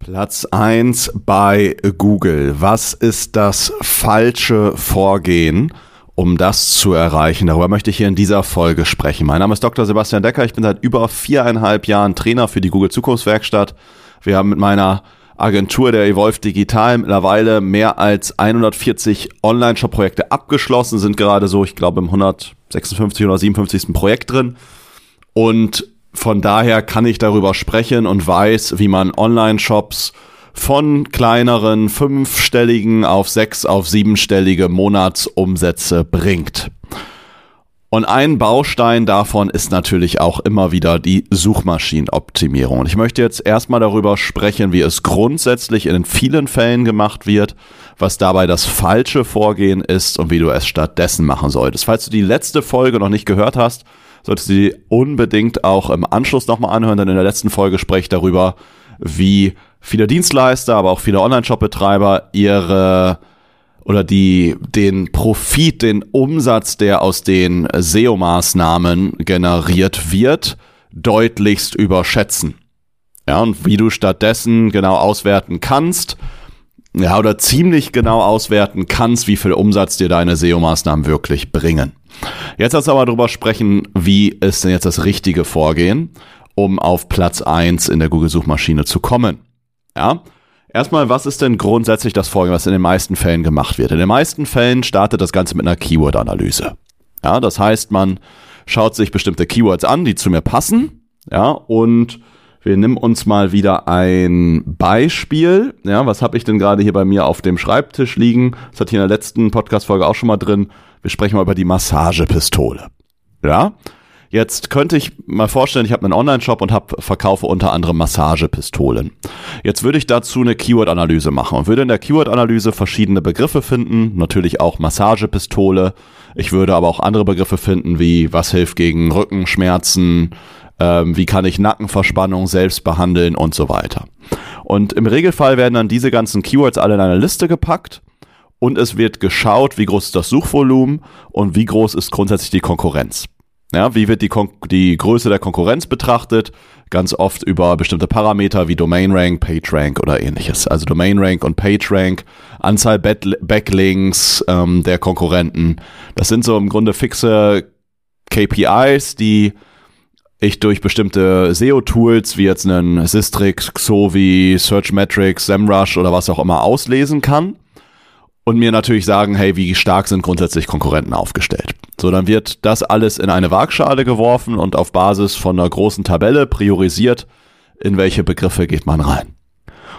Platz eins bei Google. Was ist das falsche Vorgehen, um das zu erreichen? Darüber möchte ich hier in dieser Folge sprechen. Mein Name ist Dr. Sebastian Decker. Ich bin seit über viereinhalb Jahren Trainer für die Google Zukunftswerkstatt. Wir haben mit meiner Agentur der Evolve Digital mittlerweile mehr als 140 Online-Shop-Projekte abgeschlossen, sind gerade so, ich glaube, im 156 oder 57. Projekt drin. Und von daher kann ich darüber sprechen und weiß, wie man Online-Shops von kleineren fünfstelligen auf sechs auf siebenstellige Monatsumsätze bringt. Und ein Baustein davon ist natürlich auch immer wieder die Suchmaschinenoptimierung. Und ich möchte jetzt erstmal darüber sprechen, wie es grundsätzlich in vielen Fällen gemacht wird, was dabei das falsche Vorgehen ist und wie du es stattdessen machen solltest. Falls du die letzte Folge noch nicht gehört hast, solltest du die unbedingt auch im Anschluss nochmal anhören, denn in der letzten Folge spreche ich darüber, wie viele Dienstleister, aber auch viele Online-Shop-Betreiber ihre oder die den Profit, den Umsatz, der aus den SEO-Maßnahmen generiert wird, deutlichst überschätzen. Ja, und wie du stattdessen genau auswerten kannst, ja, oder ziemlich genau auswerten kannst, wie viel Umsatz dir deine SEO-Maßnahmen wirklich bringen. Jetzt lass aber darüber sprechen, wie ist denn jetzt das richtige Vorgehen, um auf Platz eins in der Google-Suchmaschine zu kommen. Ja, Erstmal, was ist denn grundsätzlich das Vorgehen, was in den meisten Fällen gemacht wird? In den meisten Fällen startet das Ganze mit einer Keyword-Analyse. Ja, das heißt, man schaut sich bestimmte Keywords an, die zu mir passen. Ja, und wir nehmen uns mal wieder ein Beispiel. Ja, was habe ich denn gerade hier bei mir auf dem Schreibtisch liegen? Das hat hier in der letzten Podcast-Folge auch schon mal drin. Wir sprechen mal über die Massagepistole. Ja, Jetzt könnte ich mal vorstellen, ich habe einen Online-Shop und hab, verkaufe unter anderem Massagepistolen. Jetzt würde ich dazu eine Keyword-Analyse machen und würde in der Keyword-Analyse verschiedene Begriffe finden, natürlich auch Massagepistole. Ich würde aber auch andere Begriffe finden, wie was hilft gegen Rückenschmerzen, ähm, wie kann ich Nackenverspannung selbst behandeln und so weiter. Und im Regelfall werden dann diese ganzen Keywords alle in eine Liste gepackt und es wird geschaut, wie groß ist das Suchvolumen und wie groß ist grundsätzlich die Konkurrenz. Ja, wie wird die, Kon die Größe der Konkurrenz betrachtet? Ganz oft über bestimmte Parameter wie Domain Rank, Page Rank oder ähnliches. Also Domain Rank und Page Rank, Anzahl Backlinks ähm, der Konkurrenten. Das sind so im Grunde fixe KPIs, die ich durch bestimmte SEO-Tools wie jetzt einen Sistrix, Xovi, Searchmetrics, SEMrush oder was auch immer auslesen kann und mir natürlich sagen, hey, wie stark sind grundsätzlich Konkurrenten aufgestellt. So, dann wird das alles in eine Waagschale geworfen und auf Basis von einer großen Tabelle priorisiert, in welche Begriffe geht man rein.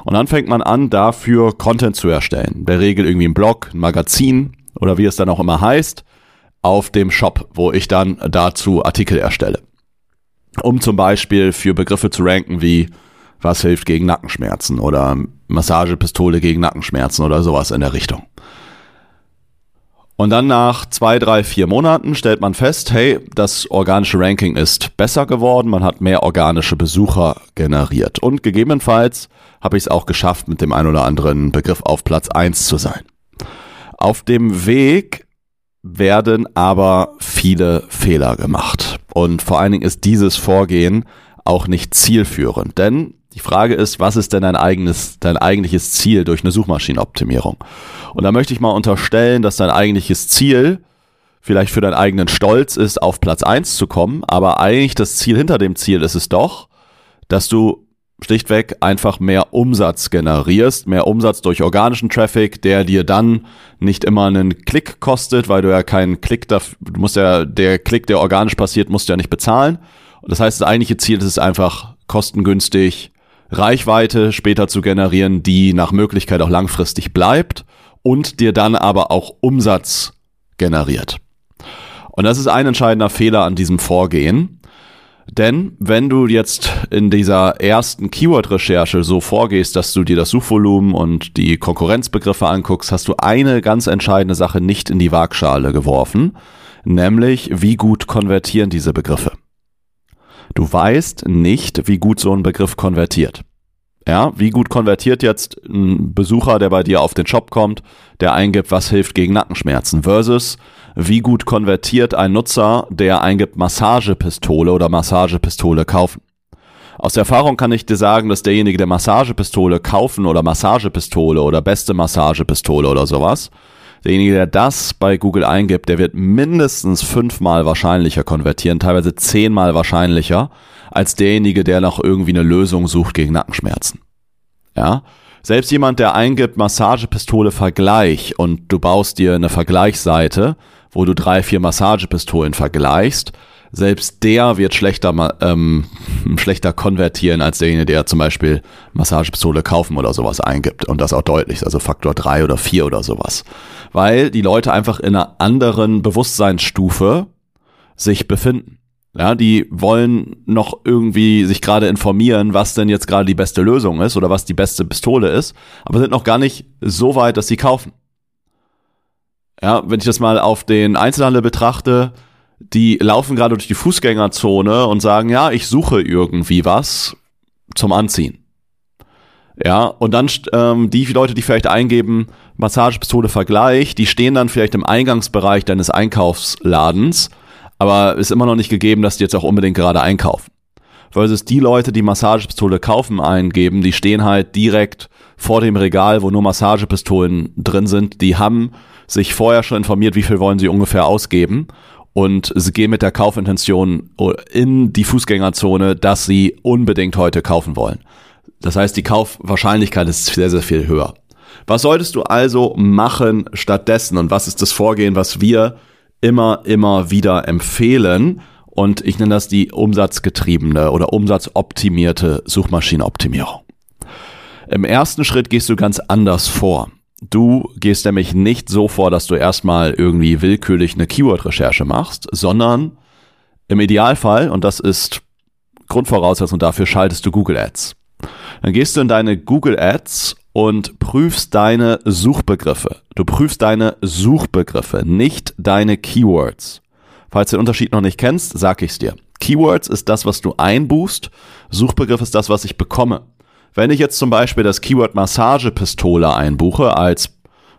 Und dann fängt man an, dafür Content zu erstellen. Der Regel irgendwie ein Blog, ein Magazin oder wie es dann auch immer heißt, auf dem Shop, wo ich dann dazu Artikel erstelle. Um zum Beispiel für Begriffe zu ranken wie was hilft gegen Nackenschmerzen oder Massagepistole gegen Nackenschmerzen oder sowas in der Richtung. Und dann nach zwei, drei, vier Monaten stellt man fest, hey, das organische Ranking ist besser geworden, man hat mehr organische Besucher generiert. Und gegebenenfalls habe ich es auch geschafft, mit dem ein oder anderen Begriff auf Platz eins zu sein. Auf dem Weg werden aber viele Fehler gemacht. Und vor allen Dingen ist dieses Vorgehen auch nicht zielführend. Denn die Frage ist, was ist denn dein eigenes, dein eigentliches Ziel durch eine Suchmaschinenoptimierung? Und da möchte ich mal unterstellen, dass dein eigentliches Ziel vielleicht für deinen eigenen Stolz ist, auf Platz eins zu kommen, aber eigentlich das Ziel hinter dem Ziel ist es doch, dass du schlichtweg einfach mehr Umsatz generierst, mehr Umsatz durch organischen Traffic, der dir dann nicht immer einen Klick kostet, weil du ja keinen Klick dafür, du musst ja, der Klick, der organisch passiert, musst du ja nicht bezahlen. Und das heißt, das eigentliche Ziel ist es einfach kostengünstig Reichweite später zu generieren, die nach Möglichkeit auch langfristig bleibt und dir dann aber auch Umsatz generiert. Und das ist ein entscheidender Fehler an diesem Vorgehen. Denn wenn du jetzt in dieser ersten Keyword-Recherche so vorgehst, dass du dir das Suchvolumen und die Konkurrenzbegriffe anguckst, hast du eine ganz entscheidende Sache nicht in die Waagschale geworfen, nämlich wie gut konvertieren diese Begriffe. Du weißt nicht, wie gut so ein Begriff konvertiert. Ja, wie gut konvertiert jetzt ein Besucher, der bei dir auf den Shop kommt, der eingibt, was hilft gegen Nackenschmerzen versus wie gut konvertiert ein Nutzer, der eingibt Massagepistole oder Massagepistole kaufen. Aus der Erfahrung kann ich dir sagen, dass derjenige, der Massagepistole kaufen oder Massagepistole oder beste Massagepistole oder sowas, derjenige, der das bei Google eingibt, der wird mindestens fünfmal wahrscheinlicher konvertieren, teilweise zehnmal wahrscheinlicher, als derjenige, der noch irgendwie eine Lösung sucht gegen Nackenschmerzen. Ja. Selbst jemand, der eingibt Massagepistole Vergleich und du baust dir eine Vergleichsseite, wo du drei, vier Massagepistolen vergleichst, selbst der wird schlechter, ähm, schlechter konvertieren als derjenige, der zum Beispiel Massagepistole kaufen oder sowas eingibt und das auch deutlich, also Faktor drei oder vier oder sowas. Weil die Leute einfach in einer anderen Bewusstseinsstufe sich befinden. Ja, die wollen noch irgendwie sich gerade informieren, was denn jetzt gerade die beste Lösung ist oder was die beste Pistole ist, aber sind noch gar nicht so weit, dass sie kaufen. Ja, wenn ich das mal auf den Einzelhandel betrachte, die laufen gerade durch die Fußgängerzone und sagen, ja, ich suche irgendwie was zum Anziehen. Ja, und dann ähm, die Leute, die vielleicht eingeben, Massagepistole Vergleich, die stehen dann vielleicht im Eingangsbereich deines Einkaufsladens aber ist immer noch nicht gegeben, dass die jetzt auch unbedingt gerade einkaufen. Versus die Leute, die Massagepistole kaufen eingeben, die stehen halt direkt vor dem Regal, wo nur Massagepistolen drin sind. Die haben sich vorher schon informiert, wie viel wollen sie ungefähr ausgeben und sie gehen mit der Kaufintention in die Fußgängerzone, dass sie unbedingt heute kaufen wollen. Das heißt, die Kaufwahrscheinlichkeit ist sehr, sehr viel höher. Was solltest du also machen stattdessen und was ist das Vorgehen, was wir immer, immer wieder empfehlen. Und ich nenne das die umsatzgetriebene oder umsatzoptimierte Suchmaschinenoptimierung. Im ersten Schritt gehst du ganz anders vor. Du gehst nämlich nicht so vor, dass du erstmal irgendwie willkürlich eine Keyword-Recherche machst, sondern im Idealfall, und das ist Grundvoraussetzung dafür, schaltest du Google Ads. Dann gehst du in deine Google Ads und prüfst deine Suchbegriffe. Du prüfst deine Suchbegriffe, nicht deine Keywords. Falls du den Unterschied noch nicht kennst, sag ich's dir. Keywords ist das, was du einbuchst. Suchbegriff ist das, was ich bekomme. Wenn ich jetzt zum Beispiel das Keyword Massagepistole einbuche als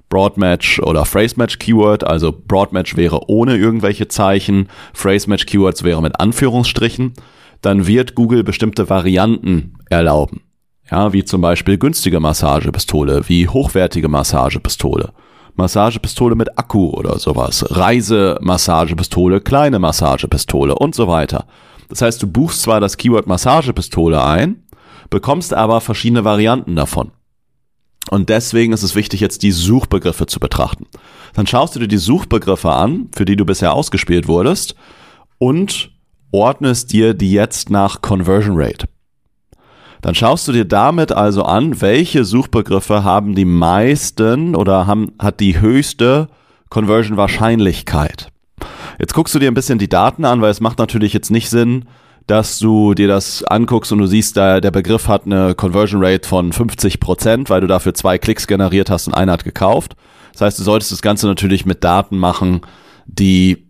Broadmatch oder Phrasematch Keyword, also Broadmatch wäre ohne irgendwelche Zeichen, Phrasematch Keywords wäre mit Anführungsstrichen, dann wird Google bestimmte Varianten erlauben. Ja, wie zum Beispiel günstige Massagepistole, wie hochwertige Massagepistole. Massagepistole mit Akku oder sowas. Reisemassagepistole, kleine Massagepistole und so weiter. Das heißt, du buchst zwar das Keyword Massagepistole ein, bekommst aber verschiedene Varianten davon. Und deswegen ist es wichtig, jetzt die Suchbegriffe zu betrachten. Dann schaust du dir die Suchbegriffe an, für die du bisher ausgespielt wurdest, und ordnest dir die jetzt nach Conversion Rate. Dann schaust du dir damit also an, welche Suchbegriffe haben die meisten oder haben, hat die höchste Conversion Wahrscheinlichkeit. Jetzt guckst du dir ein bisschen die Daten an, weil es macht natürlich jetzt nicht Sinn, dass du dir das anguckst und du siehst, da der Begriff hat eine Conversion Rate von 50 Prozent, weil du dafür zwei Klicks generiert hast und einer hat gekauft. Das heißt, du solltest das Ganze natürlich mit Daten machen, die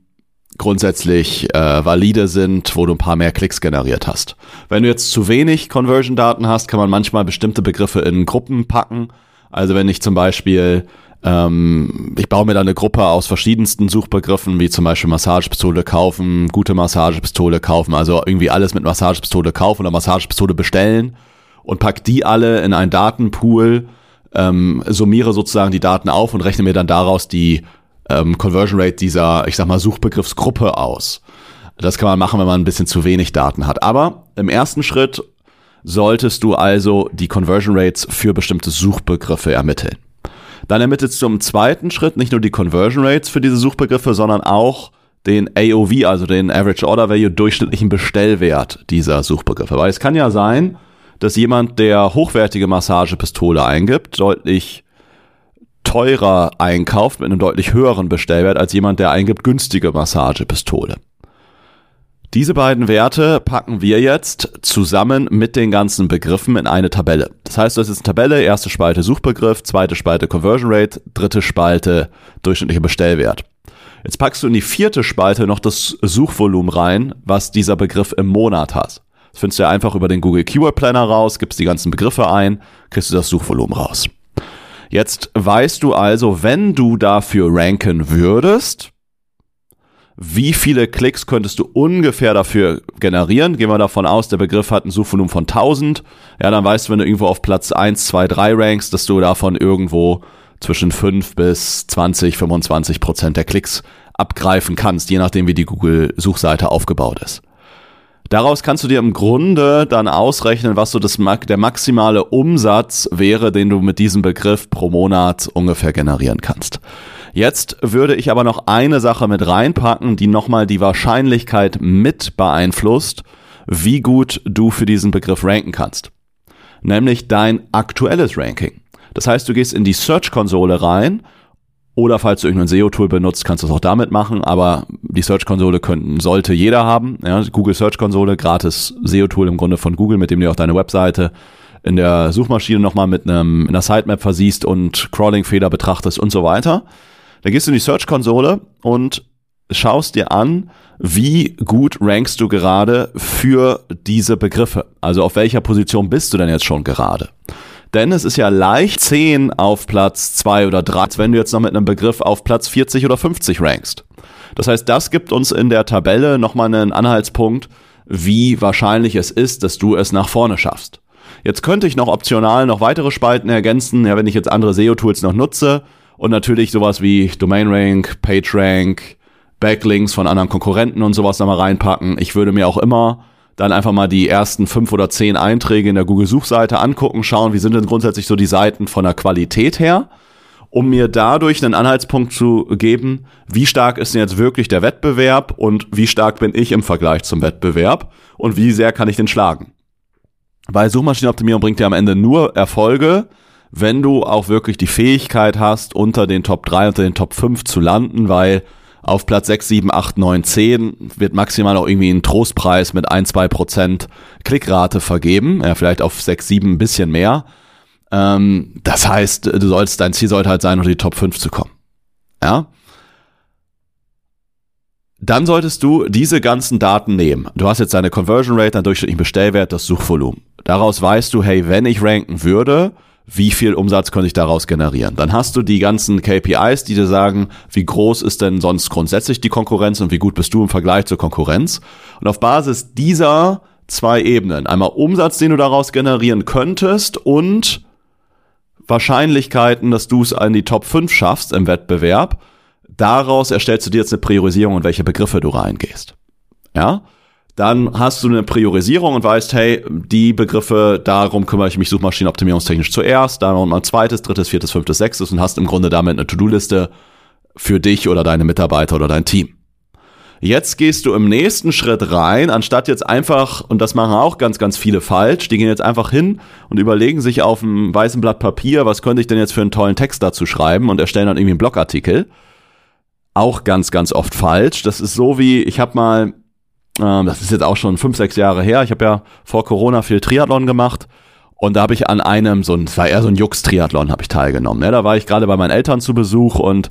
grundsätzlich äh, valide sind, wo du ein paar mehr Klicks generiert hast. Wenn du jetzt zu wenig Conversion-Daten hast, kann man manchmal bestimmte Begriffe in Gruppen packen. Also wenn ich zum Beispiel, ähm, ich baue mir da eine Gruppe aus verschiedensten Suchbegriffen, wie zum Beispiel Massagepistole kaufen, gute Massagepistole kaufen, also irgendwie alles mit Massagepistole kaufen oder Massagepistole bestellen und pack die alle in einen Datenpool, ähm, summiere sozusagen die Daten auf und rechne mir dann daraus die ähm, Conversion Rate dieser, ich sag mal, Suchbegriffsgruppe aus. Das kann man machen, wenn man ein bisschen zu wenig Daten hat. Aber im ersten Schritt solltest du also die Conversion Rates für bestimmte Suchbegriffe ermitteln. Dann ermittelst du im zweiten Schritt nicht nur die Conversion Rates für diese Suchbegriffe, sondern auch den AOV, also den Average Order Value, durchschnittlichen Bestellwert dieser Suchbegriffe. Weil es kann ja sein, dass jemand, der hochwertige Massagepistole eingibt, deutlich teurer einkauft mit einem deutlich höheren Bestellwert als jemand, der eingibt günstige Massagepistole. Diese beiden Werte packen wir jetzt zusammen mit den ganzen Begriffen in eine Tabelle. Das heißt, das ist eine Tabelle, erste Spalte Suchbegriff, zweite Spalte Conversion Rate, dritte Spalte durchschnittlicher Bestellwert. Jetzt packst du in die vierte Spalte noch das Suchvolumen rein, was dieser Begriff im Monat hat. Das findest du ja einfach über den Google Keyword Planner raus, gibst die ganzen Begriffe ein, kriegst du das Suchvolumen raus. Jetzt weißt du also, wenn du dafür ranken würdest, wie viele Klicks könntest du ungefähr dafür generieren? Gehen wir davon aus, der Begriff hat ein Suchvolumen von 1000. Ja, dann weißt du, wenn du irgendwo auf Platz 1, 2, 3 rankst, dass du davon irgendwo zwischen 5 bis 20, 25 Prozent der Klicks abgreifen kannst, je nachdem, wie die Google-Suchseite aufgebaut ist. Daraus kannst du dir im Grunde dann ausrechnen, was so das, der maximale Umsatz wäre, den du mit diesem Begriff pro Monat ungefähr generieren kannst. Jetzt würde ich aber noch eine Sache mit reinpacken, die nochmal die Wahrscheinlichkeit mit beeinflusst, wie gut du für diesen Begriff ranken kannst. Nämlich dein aktuelles Ranking. Das heißt, du gehst in die Search-Konsole rein oder falls du irgendein SEO-Tool benutzt, kannst du es auch damit machen, aber die Search-Konsole könnten, sollte jeder haben. Ja, Google Search-Konsole, gratis SEO-Tool im Grunde von Google, mit dem du auch deine Webseite in der Suchmaschine nochmal mit einem, in einer Sitemap versiehst und Crawling-Fehler betrachtest und so weiter. Da gehst du in die Search-Konsole und schaust dir an, wie gut rankst du gerade für diese Begriffe. Also auf welcher Position bist du denn jetzt schon gerade? Denn es ist ja leicht 10 auf Platz 2 oder 3, als wenn du jetzt noch mit einem Begriff auf Platz 40 oder 50 rankst. Das heißt, das gibt uns in der Tabelle nochmal einen Anhaltspunkt, wie wahrscheinlich es ist, dass du es nach vorne schaffst. Jetzt könnte ich noch optional noch weitere Spalten ergänzen, ja, wenn ich jetzt andere SEO-Tools noch nutze und natürlich sowas wie Domain Rank, Page Rank, Backlinks von anderen Konkurrenten und sowas nochmal reinpacken. Ich würde mir auch immer dann einfach mal die ersten fünf oder zehn Einträge in der Google-Suchseite angucken, schauen, wie sind denn grundsätzlich so die Seiten von der Qualität her, um mir dadurch einen Anhaltspunkt zu geben, wie stark ist denn jetzt wirklich der Wettbewerb und wie stark bin ich im Vergleich zum Wettbewerb und wie sehr kann ich den schlagen. Weil Suchmaschinenoptimierung bringt dir am Ende nur Erfolge, wenn du auch wirklich die Fähigkeit hast, unter den Top 3, unter den Top 5 zu landen, weil auf Platz 6, 7, 8, 9, 10 wird maximal auch irgendwie ein Trostpreis mit 1, 2 Prozent Klickrate vergeben. Ja, vielleicht auf 6, 7 ein bisschen mehr. Ähm, das heißt, du sollst, dein Ziel sollte halt sein, unter die Top 5 zu kommen. Ja. Dann solltest du diese ganzen Daten nehmen. Du hast jetzt deine Conversion Rate, deinen durchschnittlichen Bestellwert, das Suchvolumen. Daraus weißt du, hey, wenn ich ranken würde, wie viel Umsatz könnte ich daraus generieren. Dann hast du die ganzen KPIs, die dir sagen, wie groß ist denn sonst grundsätzlich die Konkurrenz und wie gut bist du im Vergleich zur Konkurrenz. Und auf Basis dieser zwei Ebenen, einmal Umsatz, den du daraus generieren könntest und Wahrscheinlichkeiten, dass du es in die Top 5 schaffst im Wettbewerb, daraus erstellst du dir jetzt eine Priorisierung und welche Begriffe du reingehst. Ja? Dann hast du eine Priorisierung und weißt, hey, die Begriffe, darum kümmere ich mich suchmaschinenoptimierungstechnisch zuerst, dann mal zweites, drittes, viertes, fünftes, sechstes und hast im Grunde damit eine To-Do-Liste für dich oder deine Mitarbeiter oder dein Team. Jetzt gehst du im nächsten Schritt rein, anstatt jetzt einfach, und das machen auch ganz, ganz viele falsch, die gehen jetzt einfach hin und überlegen sich auf einem weißen Blatt Papier, was könnte ich denn jetzt für einen tollen Text dazu schreiben und erstellen dann irgendwie einen Blogartikel. Auch ganz, ganz oft falsch. Das ist so wie, ich habe mal ähm, das ist jetzt auch schon fünf, sechs Jahre her. Ich habe ja vor Corona viel Triathlon gemacht. Und da habe ich an einem, so ein, es war eher so ein Jux-Triathlon, habe ich teilgenommen. Ne? Da war ich gerade bei meinen Eltern zu Besuch und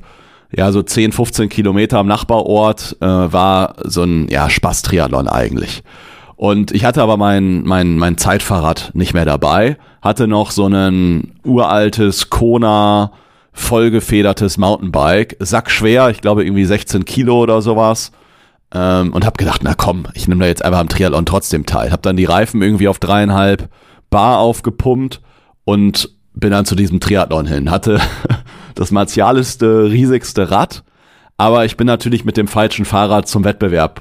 ja, so 10, 15 Kilometer am Nachbarort äh, war so ein ja, Spaß-Triathlon eigentlich. Und ich hatte aber mein, mein, mein Zeitfahrrad nicht mehr dabei, hatte noch so ein uraltes Kona vollgefedertes Mountainbike, sackschwer, ich glaube irgendwie 16 Kilo oder sowas ähm, und habe gedacht, na komm, ich nehme da jetzt einfach am Triathlon trotzdem teil. Habe dann die Reifen irgendwie auf dreieinhalb Bar aufgepumpt und bin dann zu diesem Triathlon hin. Hatte das martialiste, riesigste Rad, aber ich bin natürlich mit dem falschen Fahrrad zum Wettbewerb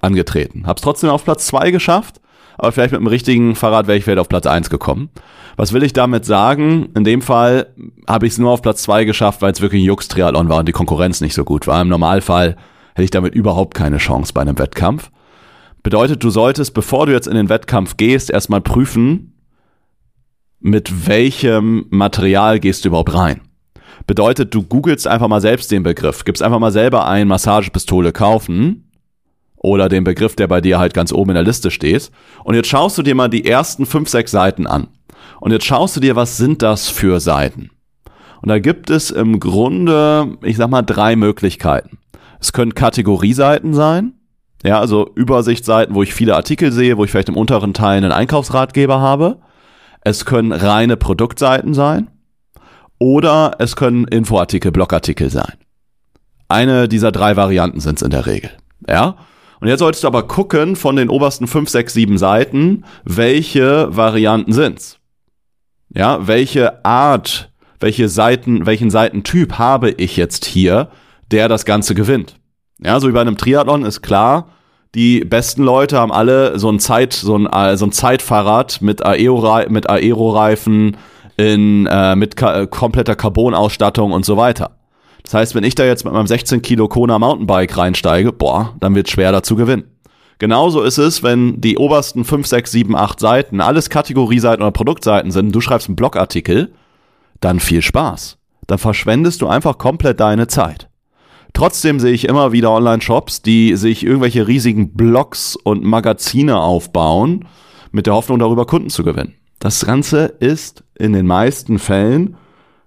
angetreten. Hab's trotzdem auf Platz zwei geschafft, aber vielleicht mit dem richtigen Fahrrad wäre ich vielleicht auf Platz eins gekommen. Was will ich damit sagen? In dem Fall habe ich es nur auf Platz zwei geschafft, weil es wirklich ein Jux-Triathlon war und die Konkurrenz nicht so gut war. Im Normalfall hätte ich damit überhaupt keine Chance bei einem Wettkampf. Bedeutet, du solltest, bevor du jetzt in den Wettkampf gehst, erstmal prüfen, mit welchem Material gehst du überhaupt rein. Bedeutet, du googelst einfach mal selbst den Begriff, gibst einfach mal selber ein Massagepistole kaufen oder den Begriff, der bei dir halt ganz oben in der Liste steht. Und jetzt schaust du dir mal die ersten fünf, sechs Seiten an. Und jetzt schaust du dir, was sind das für Seiten? Und da gibt es im Grunde, ich sag mal, drei Möglichkeiten. Es können Kategorieseiten sein, ja, also Übersichtsseiten, wo ich viele Artikel sehe, wo ich vielleicht im unteren Teil einen Einkaufsratgeber habe. Es können reine Produktseiten sein. Oder es können Infoartikel, Blogartikel sein. Eine dieser drei Varianten sind es in der Regel. Ja? Und jetzt solltest du aber gucken von den obersten fünf, sechs, sieben Seiten, welche Varianten sind's. Ja, welche Art, welche Seiten, welchen Seitentyp habe ich jetzt hier, der das Ganze gewinnt. Ja, so wie bei einem Triathlon ist klar, die besten Leute haben alle so ein Zeit, so ein, äh, so ein Zeitfahrrad mit Aero, mit Aero-Reifen, äh, mit ka kompletter Carbon-Ausstattung und so weiter. Das heißt, wenn ich da jetzt mit meinem 16 Kilo Kona Mountainbike reinsteige, boah, dann wird schwer dazu gewinnen. Genauso ist es, wenn die obersten 5, 6, 7, 8 Seiten alles Kategorieseiten oder Produktseiten sind, du schreibst einen Blogartikel, dann viel Spaß. Dann verschwendest du einfach komplett deine Zeit. Trotzdem sehe ich immer wieder Online-Shops, die sich irgendwelche riesigen Blogs und Magazine aufbauen, mit der Hoffnung, darüber Kunden zu gewinnen. Das Ganze ist in den meisten Fällen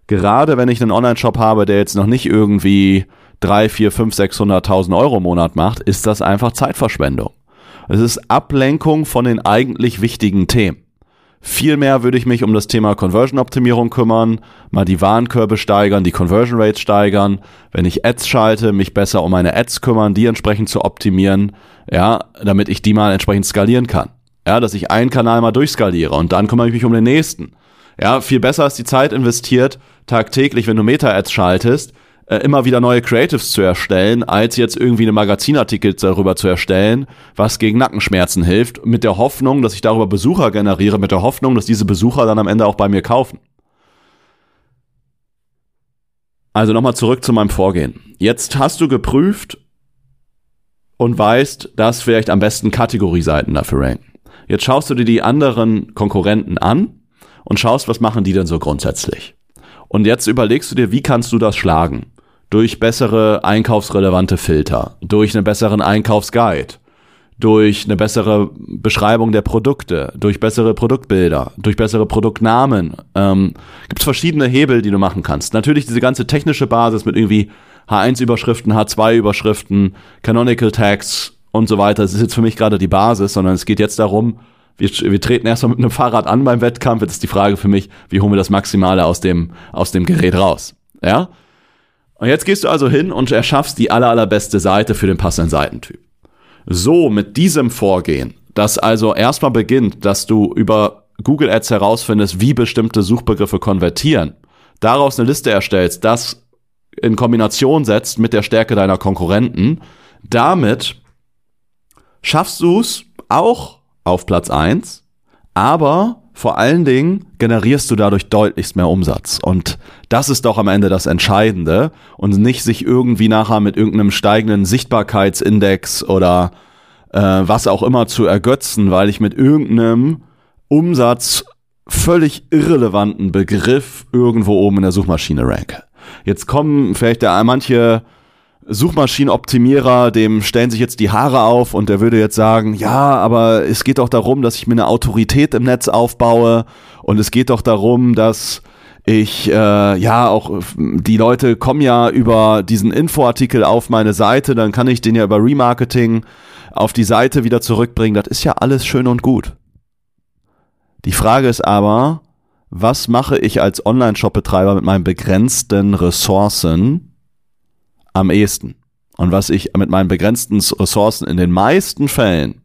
gerade wenn ich einen Online-Shop habe, der jetzt noch nicht irgendwie 3, 4, 5, 600.000 Euro im Monat macht, ist das einfach Zeitverschwendung. Es ist Ablenkung von den eigentlich wichtigen Themen. Vielmehr würde ich mich um das Thema Conversion-Optimierung kümmern, mal die Warenkörbe steigern, die Conversion Rates steigern, wenn ich Ads schalte, mich besser um meine Ads kümmern, die entsprechend zu optimieren, ja, damit ich die mal entsprechend skalieren kann. Ja, dass ich einen Kanal mal durchskaliere und dann kümmere ich mich um den nächsten. Ja, viel besser ist die Zeit investiert, tagtäglich, wenn du Meta-Ads schaltest, äh, immer wieder neue Creatives zu erstellen, als jetzt irgendwie eine Magazinartikel darüber zu erstellen, was gegen Nackenschmerzen hilft, mit der Hoffnung, dass ich darüber Besucher generiere, mit der Hoffnung, dass diese Besucher dann am Ende auch bei mir kaufen. Also nochmal zurück zu meinem Vorgehen. Jetzt hast du geprüft und weißt, dass vielleicht am besten Kategorieseiten dafür ranken. Jetzt schaust du dir die anderen Konkurrenten an und schaust, was machen die denn so grundsätzlich. Und jetzt überlegst du dir, wie kannst du das schlagen? Durch bessere einkaufsrelevante Filter, durch einen besseren Einkaufsguide, durch eine bessere Beschreibung der Produkte, durch bessere Produktbilder, durch bessere Produktnamen. Ähm, Gibt es verschiedene Hebel, die du machen kannst. Natürlich diese ganze technische Basis mit irgendwie H1-Überschriften, H2-Überschriften, Canonical Tags und so weiter. Das ist jetzt für mich gerade die Basis, sondern es geht jetzt darum, wir, wir treten erstmal mit einem Fahrrad an beim Wettkampf. Jetzt ist die Frage für mich, wie holen wir das Maximale aus dem, aus dem Gerät raus? Ja? Und jetzt gehst du also hin und erschaffst die aller, allerbeste Seite für den passenden Seitentyp. So, mit diesem Vorgehen, das also erstmal beginnt, dass du über Google Ads herausfindest, wie bestimmte Suchbegriffe konvertieren, daraus eine Liste erstellst, das in Kombination setzt mit der Stärke deiner Konkurrenten, damit schaffst du es auch auf Platz eins, aber vor allen Dingen generierst du dadurch deutlichst mehr Umsatz. Und das ist doch am Ende das Entscheidende und nicht sich irgendwie nachher mit irgendeinem steigenden Sichtbarkeitsindex oder äh, was auch immer zu ergötzen, weil ich mit irgendeinem Umsatz völlig irrelevanten Begriff irgendwo oben in der Suchmaschine ranke. Jetzt kommen vielleicht da manche Suchmaschinenoptimierer, dem stellen sich jetzt die Haare auf und der würde jetzt sagen, ja, aber es geht doch darum, dass ich mir eine Autorität im Netz aufbaue und es geht doch darum, dass ich, äh, ja, auch die Leute kommen ja über diesen Infoartikel auf meine Seite, dann kann ich den ja über Remarketing auf die Seite wieder zurückbringen. Das ist ja alles schön und gut. Die Frage ist aber, was mache ich als Online-Shop-Betreiber mit meinen begrenzten Ressourcen, am ehesten. Und was ich mit meinen begrenzten Ressourcen in den meisten Fällen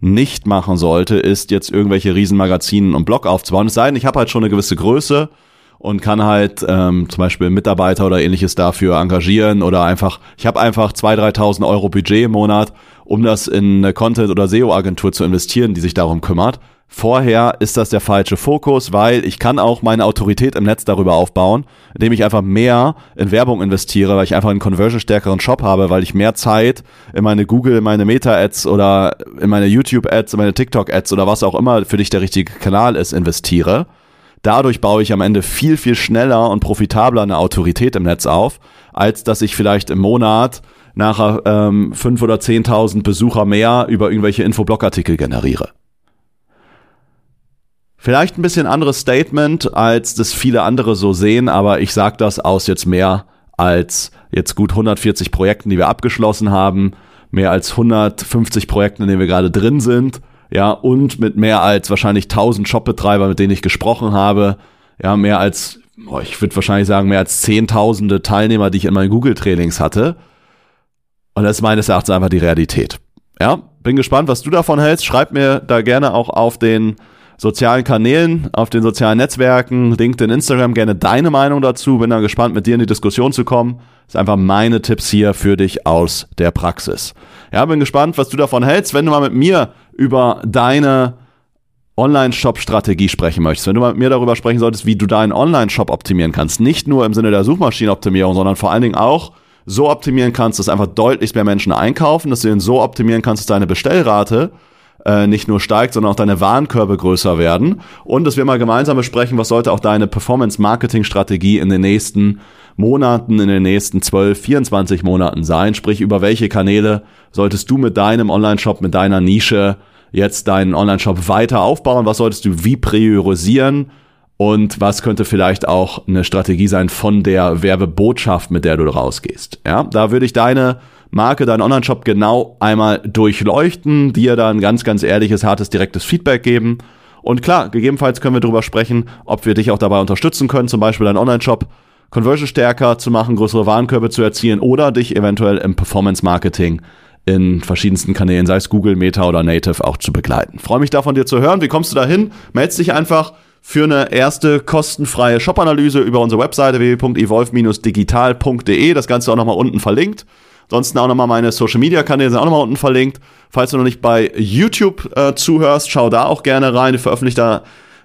nicht machen sollte, ist jetzt irgendwelche Riesenmagazinen und Blog aufzubauen. Es sei denn, ich habe halt schon eine gewisse Größe und kann halt ähm, zum Beispiel Mitarbeiter oder ähnliches dafür engagieren oder einfach, ich habe einfach 2.000, 3.000 Euro Budget im Monat, um das in eine Content- oder SEO-Agentur zu investieren, die sich darum kümmert. Vorher ist das der falsche Fokus, weil ich kann auch meine Autorität im Netz darüber aufbauen, indem ich einfach mehr in Werbung investiere, weil ich einfach einen conversion-stärkeren Shop habe, weil ich mehr Zeit in meine Google, in meine Meta-Ads oder in meine YouTube-Ads, in meine TikTok-Ads oder was auch immer für dich der richtige Kanal ist, investiere. Dadurch baue ich am Ende viel, viel schneller und profitabler eine Autorität im Netz auf, als dass ich vielleicht im Monat nachher ähm, 5.000 oder 10.000 Besucher mehr über irgendwelche Infoblogartikel generiere. Vielleicht ein bisschen anderes Statement, als das viele andere so sehen, aber ich sage das aus jetzt mehr als jetzt gut 140 Projekten, die wir abgeschlossen haben, mehr als 150 Projekten, in denen wir gerade drin sind, ja, und mit mehr als wahrscheinlich 1000 Shopbetreiber, mit denen ich gesprochen habe, ja, mehr als, oh, ich würde wahrscheinlich sagen, mehr als zehntausende Teilnehmer, die ich in meinen Google-Trainings hatte. Und das ist meines Erachtens einfach die Realität. Ja, bin gespannt, was du davon hältst. Schreib mir da gerne auch auf den sozialen Kanälen, auf den sozialen Netzwerken, LinkedIn, Instagram gerne deine Meinung dazu. Bin dann gespannt, mit dir in die Diskussion zu kommen. Das ist einfach meine Tipps hier für dich aus der Praxis. Ja, bin gespannt, was du davon hältst. Wenn du mal mit mir über deine Online-Shop-Strategie sprechen möchtest, wenn du mal mit mir darüber sprechen solltest, wie du deinen Online-Shop optimieren kannst, nicht nur im Sinne der Suchmaschinenoptimierung, sondern vor allen Dingen auch so optimieren kannst, dass einfach deutlich mehr Menschen einkaufen, dass du ihn so optimieren kannst, dass deine Bestellrate äh, nicht nur steigt, sondern auch deine Warenkörbe größer werden. Und dass wir mal gemeinsam besprechen, was sollte auch deine Performance-Marketing-Strategie in den nächsten Monaten, in den nächsten 12, 24 Monaten sein. Sprich, über welche Kanäle solltest du mit deinem Online-Shop, mit deiner Nische jetzt deinen Online-Shop weiter aufbauen? Was solltest du wie priorisieren? Und was könnte vielleicht auch eine Strategie sein von der Werbebotschaft, mit der du rausgehst? Ja, da würde ich deine Marke, deinen Online-Shop genau einmal durchleuchten, dir dann ganz, ganz ehrliches, hartes, direktes Feedback geben. Und klar, gegebenenfalls können wir darüber sprechen, ob wir dich auch dabei unterstützen können, zum Beispiel deinen Online-Shop Conversion stärker zu machen, größere Warenkörbe zu erzielen oder dich eventuell im Performance-Marketing in verschiedensten Kanälen, sei es Google, Meta oder Native, auch zu begleiten. Freue mich da von dir zu hören. Wie kommst du da hin? Meldest dich einfach für eine erste kostenfreie Shop-Analyse über unsere Webseite www.evolve-digital.de. Das Ganze auch nochmal unten verlinkt. Ansonsten auch nochmal meine Social Media Kanäle sind auch nochmal unten verlinkt. Falls du noch nicht bei YouTube äh, zuhörst, schau da auch gerne rein. Ich veröffentliche da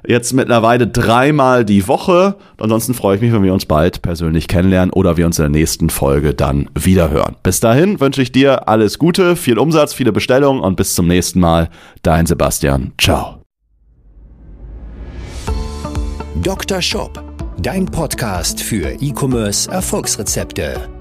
jetzt mittlerweile dreimal die Woche. Ansonsten freue ich mich, wenn wir uns bald persönlich kennenlernen oder wir uns in der nächsten Folge dann wiederhören. Bis dahin wünsche ich dir alles Gute, viel Umsatz, viele Bestellungen und bis zum nächsten Mal. Dein Sebastian. Ciao. Dr. Shop, dein Podcast für E-Commerce Erfolgsrezepte.